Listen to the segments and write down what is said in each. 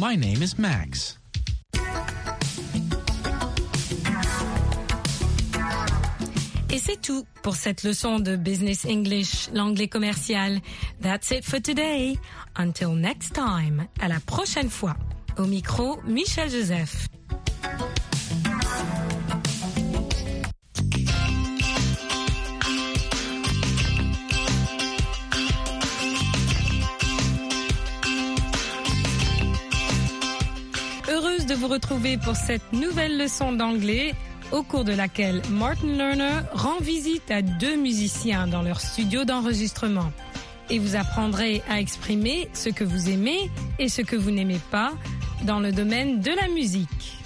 My name is Max. Et c'est tout pour cette leçon de Business English, l'anglais commercial. That's it for today. Until next time. À la prochaine fois. Au micro, Michel Joseph. De vous retrouver pour cette nouvelle leçon d'anglais au cours de laquelle Martin Lerner rend visite à deux musiciens dans leur studio d'enregistrement. Et vous apprendrez à exprimer ce que vous aimez et ce que vous n'aimez pas dans le domaine de la musique.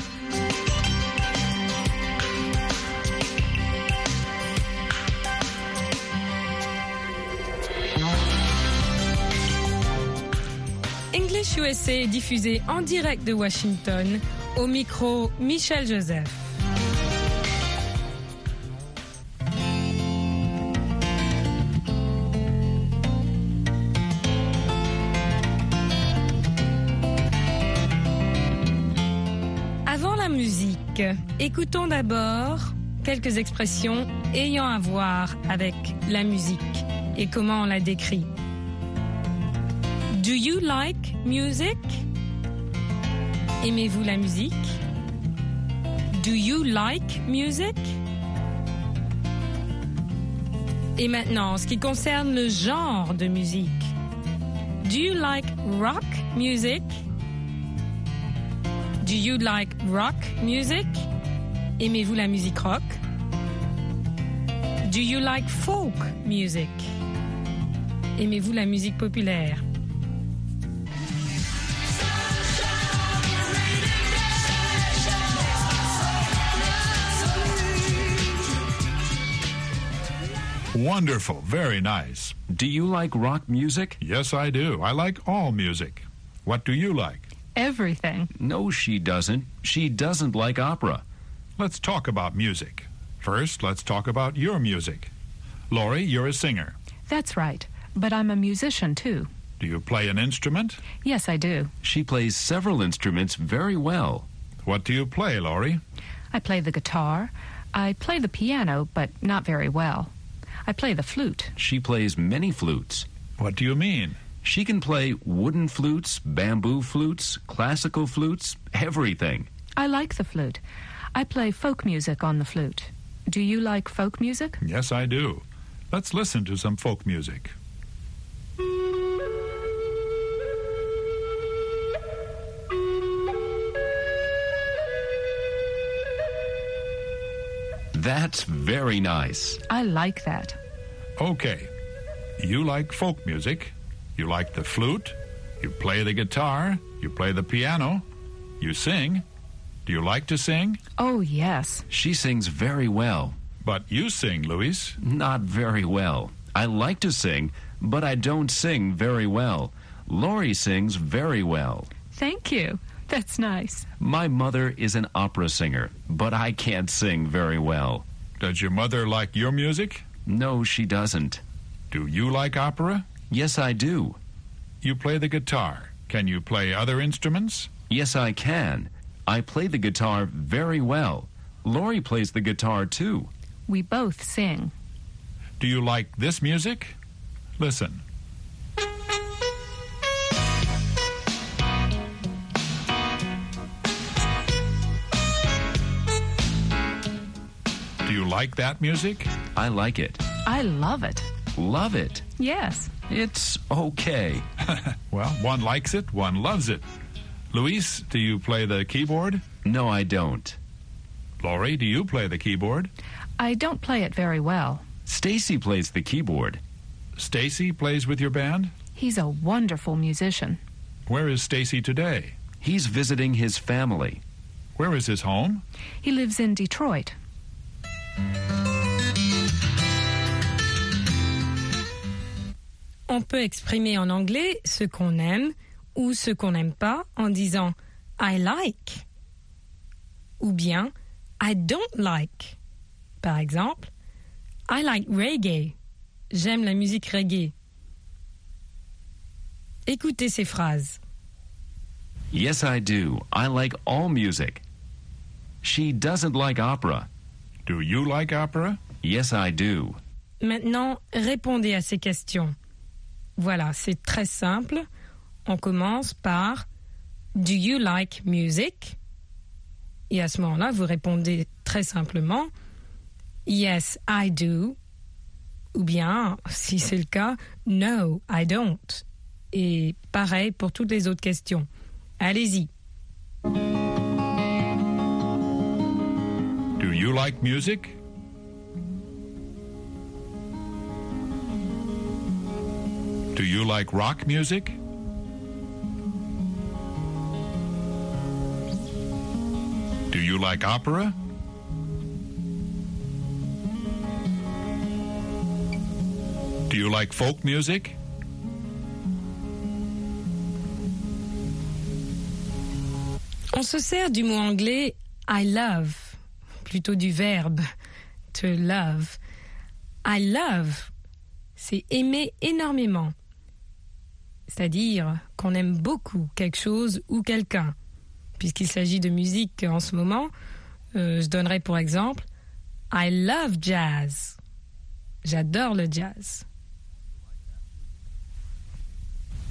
USA est diffusé en direct de Washington au micro Michel Joseph. Avant la musique, écoutons d'abord quelques expressions ayant à voir avec la musique et comment on la décrit. Do you like music? Aimez-vous la musique? Do you like music? Et maintenant, en ce qui concerne le genre de musique. Do you like rock music? Do you like rock music? Aimez-vous la musique rock? Do you like folk music? Aimez-vous la musique populaire? Wonderful. Very nice. Do you like rock music? Yes, I do. I like all music. What do you like? Everything. No, she doesn't. She doesn't like opera. Let's talk about music. First, let's talk about your music. Lori, you're a singer. That's right. But I'm a musician too. Do you play an instrument? Yes, I do. She plays several instruments very well. What do you play, Lori? I play the guitar. I play the piano, but not very well. I play the flute. She plays many flutes. What do you mean? She can play wooden flutes, bamboo flutes, classical flutes, everything. I like the flute. I play folk music on the flute. Do you like folk music? Yes, I do. Let's listen to some folk music. That's very nice. I like that. Okay. You like folk music. You like the flute. You play the guitar. You play the piano. You sing. Do you like to sing? Oh, yes. She sings very well. But you sing, Luis. Not very well. I like to sing, but I don't sing very well. Lori sings very well. Thank you. That's nice. My mother is an opera singer, but I can't sing very well. Does your mother like your music? No, she doesn't. Do you like opera? Yes, I do. You play the guitar. Can you play other instruments? Yes, I can. I play the guitar very well. Lori plays the guitar too. We both sing. Do you like this music? Listen. Like that music? I like it. I love it. Love it. Yes. It's okay. Well, one likes it, one loves it. Luis, do you play the keyboard? No, I don't. Laurie, do you play the keyboard? I don't play it very well. Stacy plays the keyboard. Stacy plays with your band? He's a wonderful musician. Where is Stacy today? He's visiting his family. Where is his home? He lives in Detroit. On peut exprimer en anglais ce qu'on aime ou ce qu'on n'aime pas en disant I like ou bien I don't like. Par exemple, I like reggae. J'aime la musique reggae. Écoutez ces phrases. Yes, I do. I like all music. She doesn't like opera. Do you like opera? Yes, I do. Maintenant, répondez à ces questions. Voilà, c'est très simple. On commence par Do you like music? Et à ce moment-là, vous répondez très simplement Yes, I do. Ou bien, si c'est le cas, No, I don't. Et pareil pour toutes les autres questions. Allez-y. You like music? Do you like rock music? Do you like opera? Do you like folk music? On se sert du mot anglais I love, plutôt du verbe to love. I love, c'est aimer énormément. C'est-à-dire qu'on aime beaucoup quelque chose ou quelqu'un. Puisqu'il s'agit de musique en ce moment, euh, je donnerai pour exemple I love jazz. J'adore le jazz.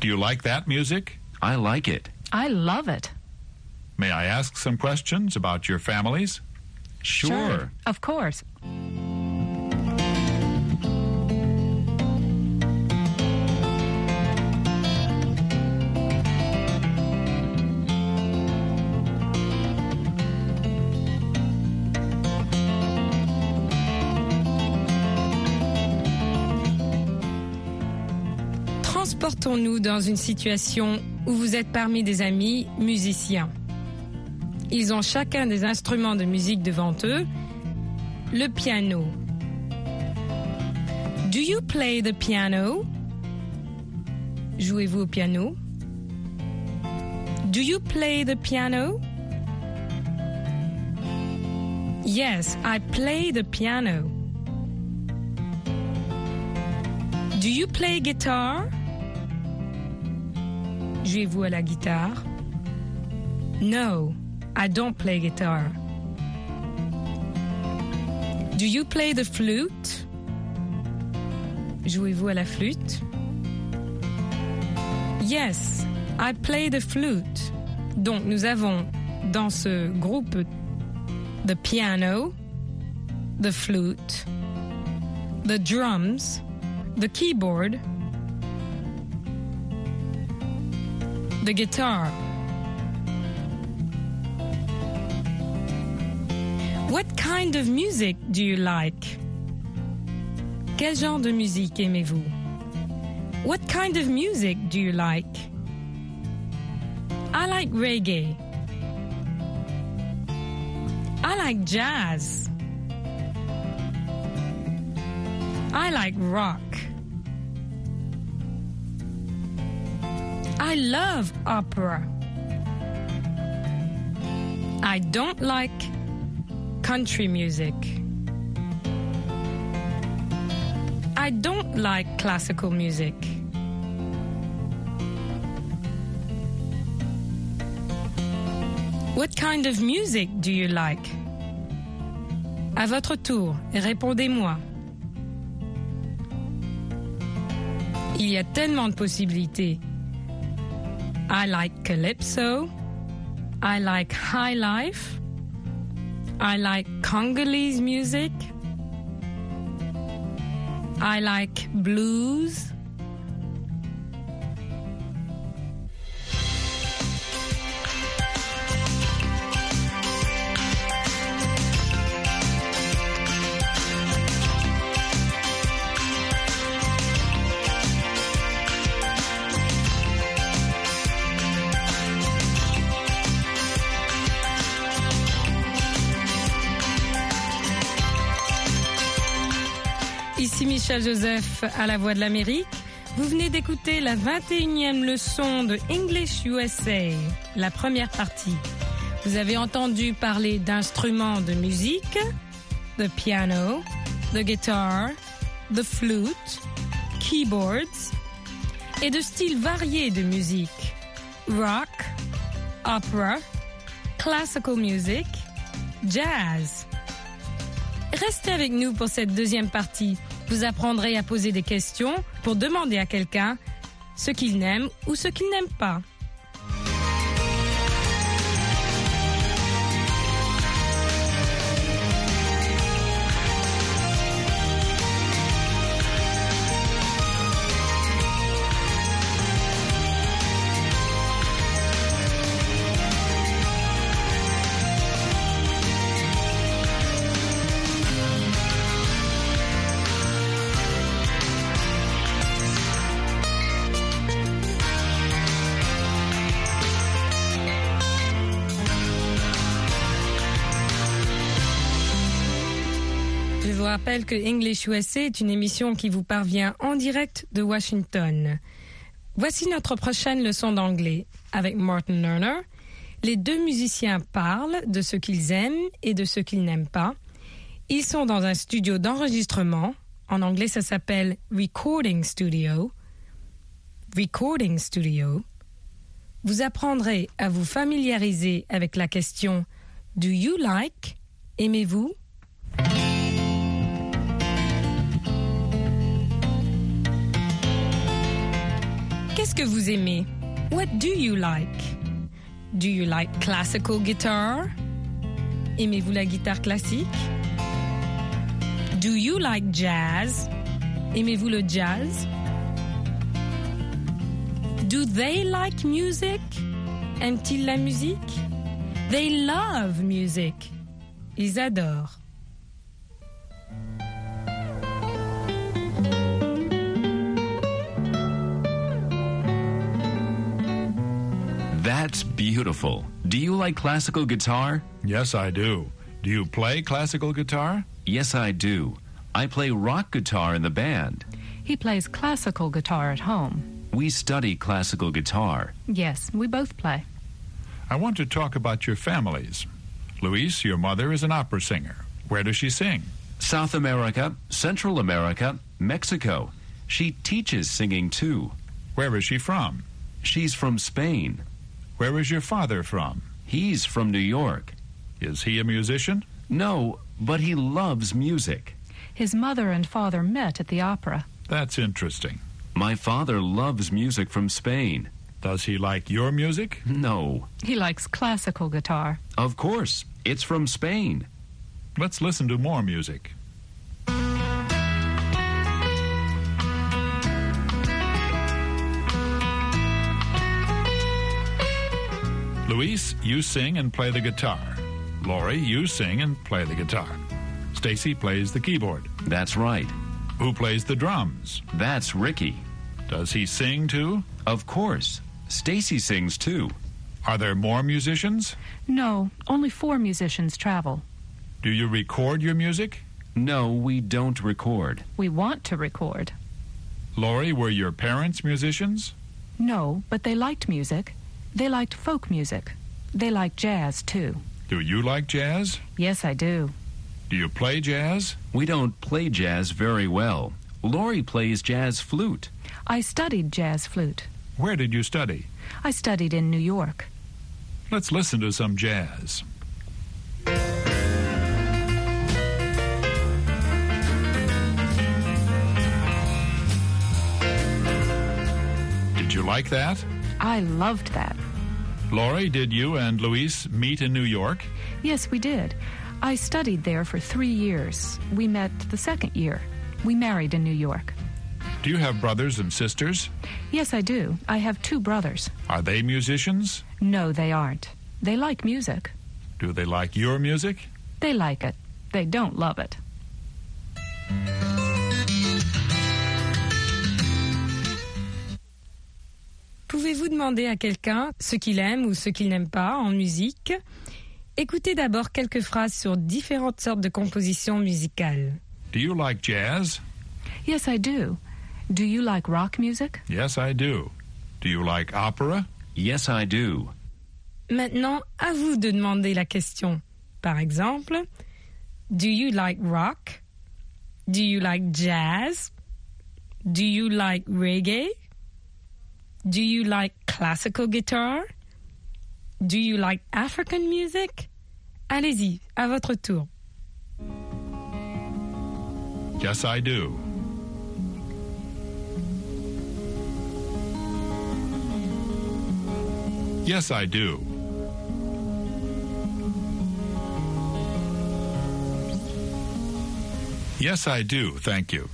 Do you like that music? I like it. I love it. May I ask some questions about your families? Sure. Of course. Transportons-nous dans une situation où vous êtes parmi des amis musiciens. Ils ont chacun des instruments de musique devant eux. Le piano. Do you play the piano? Jouez-vous au piano? Do you play the piano? Yes, I play the piano. Do you play guitar? Jouez-vous à la guitare? No, I don't play guitar. Do you play the flute? Jouez-vous à la flûte? Yes, I play the flute. Donc nous avons dans ce groupe the piano, the flute, the drums, the keyboard, the guitar. Kind of music do you like? Quel genre de musique aimez-vous? What kind of music do you like? I like reggae. I like jazz. I like rock. I love opera. I don't like country music. I don't like classical music. What kind of music do you like? À votre tour, répondez-moi. Il y a tellement de possibilités. I like calypso. I like high life. I like Congolese music. I like blues. Michel Joseph à la Voix de l'Amérique. Vous venez d'écouter la 21e leçon de English USA, la première partie. Vous avez entendu parler d'instruments de musique, the piano, the guitar, the flute, keyboards, et de styles variés de musique, rock, opera, classical music, jazz. Restez avec nous pour cette deuxième partie. Vous apprendrez à poser des questions pour demander à quelqu'un ce qu'il n'aime ou ce qu'il n'aime pas. Rappelle que English USA est une émission qui vous parvient en direct de Washington. Voici notre prochaine leçon d'anglais. Avec Martin Lerner, les deux musiciens parlent de ce qu'ils aiment et de ce qu'ils n'aiment pas. Ils sont dans un studio d'enregistrement. En anglais, ça s'appelle Recording Studio. Recording Studio. Vous apprendrez à vous familiariser avec la question Do you like? Aimez-vous? Qu'est-ce que vous aimez? What do you like? Do you like classical guitar? Aimez-vous la guitare classique? Do you like jazz? Aimez-vous le jazz? Do they like music? Aiment-ils la musique? They love music. Ils adorent. That's beautiful. Do you like classical guitar? Yes, I do. Do you play classical guitar? Yes, I do. I play rock guitar in the band. He plays classical guitar at home. We study classical guitar. Yes, we both play. I want to talk about your families. Luis, your mother is an opera singer. Where does she sing? South America, Central America, Mexico. She teaches singing too. Where is she from? She's from Spain. Where is your father from? He's from New York. Is he a musician? No, but he loves music. His mother and father met at the opera. That's interesting. My father loves music from Spain. Does he like your music? No, He likes classical guitar. of course, it's from Spain. Let's listen to more music. Luis, you sing and play the guitar. Lori, you sing and play the guitar. Stacy plays the keyboard. That's right. Who plays the drums? That's Ricky. Does he sing too? Of course. Stacy sings too. Are there more musicians? No, only four musicians travel. Do you record your music? No, we don't record. We want to record. Lori, were your parents musicians? No, but they liked music. They liked folk music. They liked jazz, too. Do you like jazz? Yes, I do. Do you play jazz? We don't play jazz very well. Lori plays jazz flute. I studied jazz flute. Where did you study? I studied in New York. Let's listen to some jazz. Did you like that? I loved that. Laurie, did you and Luis meet in New York? Yes, we did. I studied there for three years. We met the second year. We married in New York. Do you have brothers and sisters? Yes, I do. I have two brothers. Are they musicians? No, they aren't. They like music. Do they like your music? They like it. They don't love it. Pouvez-vous demander à quelqu'un ce qu'il aime ou ce qu'il n'aime pas en musique? Écoutez d'abord quelques phrases sur différentes sortes de compositions musicales. Do you like jazz? Yes, I do. Do you like rock music? Yes, I do. Do you like opera? Yes, I do. Maintenant, à vous de demander la question. Par exemple, Do you like rock? Do you like jazz? Do you like reggae? Do you like classical guitar? Do you like African music? Allez-y, à votre tour. Yes, I do. Yes, I do. Yes, I do. Thank you.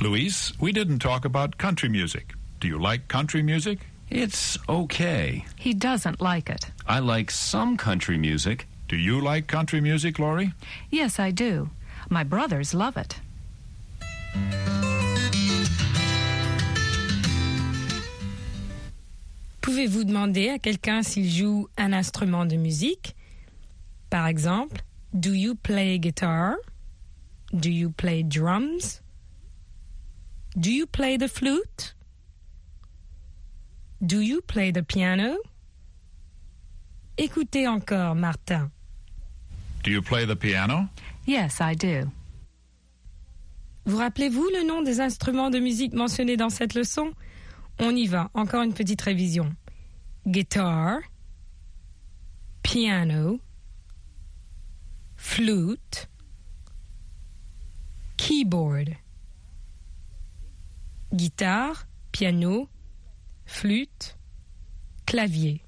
Luis, we didn't talk about country music. Do you like country music? It's okay. He doesn't like it. I like some country music. Do you like country music, Laurie? Yes, I do. My brothers love it. Pouvez-vous demander à quelqu'un s'il joue un instrument de musique? Par exemple, Do you play guitar? Do you play drums? Do you play the flute? Do you play the piano? Écoutez encore, Martin. Do you play the piano? Yes, I do. Vous rappelez-vous le nom des instruments de musique mentionnés dans cette leçon? On y va, encore une petite révision. Guitar, piano, flute, keyboard. Guitare, piano, flûte, clavier.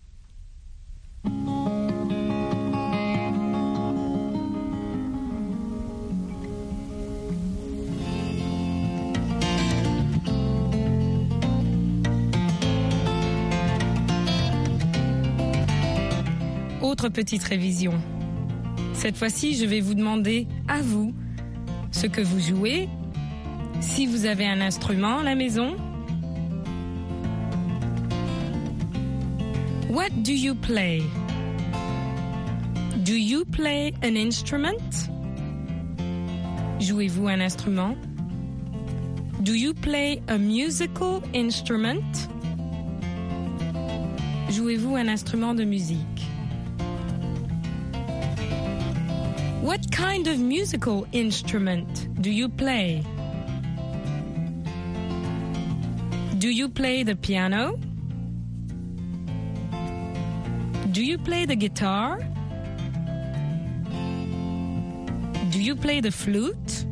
Autre petite révision. Cette fois-ci, je vais vous demander à vous ce que vous jouez, si vous avez un instrument à la maison. What do you play? Do you play an instrument? Jouez-vous un instrument? Do you play a musical instrument? Jouez-vous un instrument de musique? What kind of musical instrument do you play? Do you play the piano? Do you play the guitar? Do you play the flute?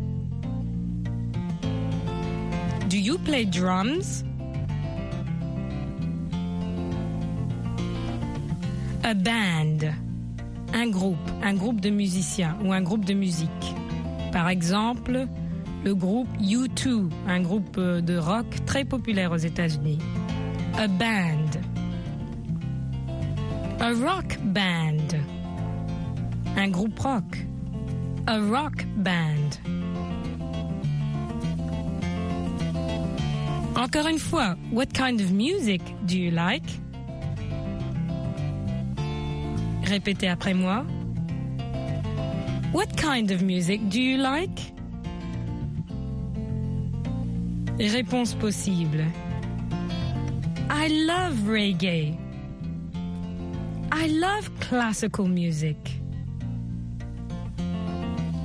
Do you play drums? A band. Un groupe, un groupe de musiciens ou un groupe de musique. Par exemple, le groupe U2, un groupe de rock très populaire aux États-Unis. A band. A rock band. Un groupe rock. A rock band. Encore une fois, what kind of music do you like? Répétez après moi. What kind of music do you like? Réponse possible. I love reggae. I love classical music.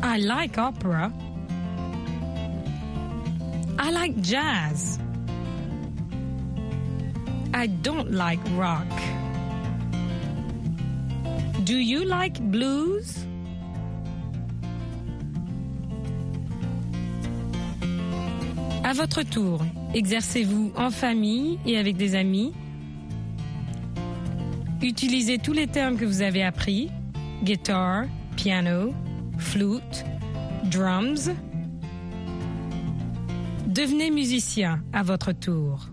I like opera. I like jazz. I don't like rock. Do you like blues? À votre tour, exercez-vous en famille et avec des amis. Utilisez tous les termes que vous avez appris. Guitar, piano, flute, drums. Devenez musicien à votre tour.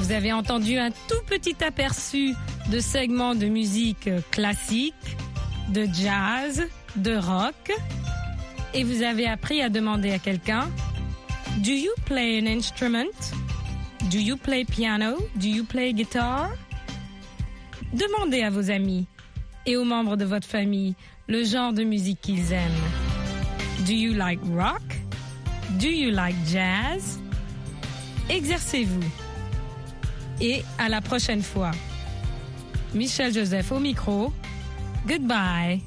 Vous avez entendu un tout petit aperçu de segments de musique classique, de jazz, de rock. Et vous avez appris à demander à quelqu'un Do you play an instrument? Do you play piano? Do you play guitar? Demandez à vos amis et aux membres de votre famille le genre de musique qu'ils aiment. Do you like rock? Do you like jazz? Exercez-vous. Et à la prochaine fois. Michel Joseph au micro. Goodbye.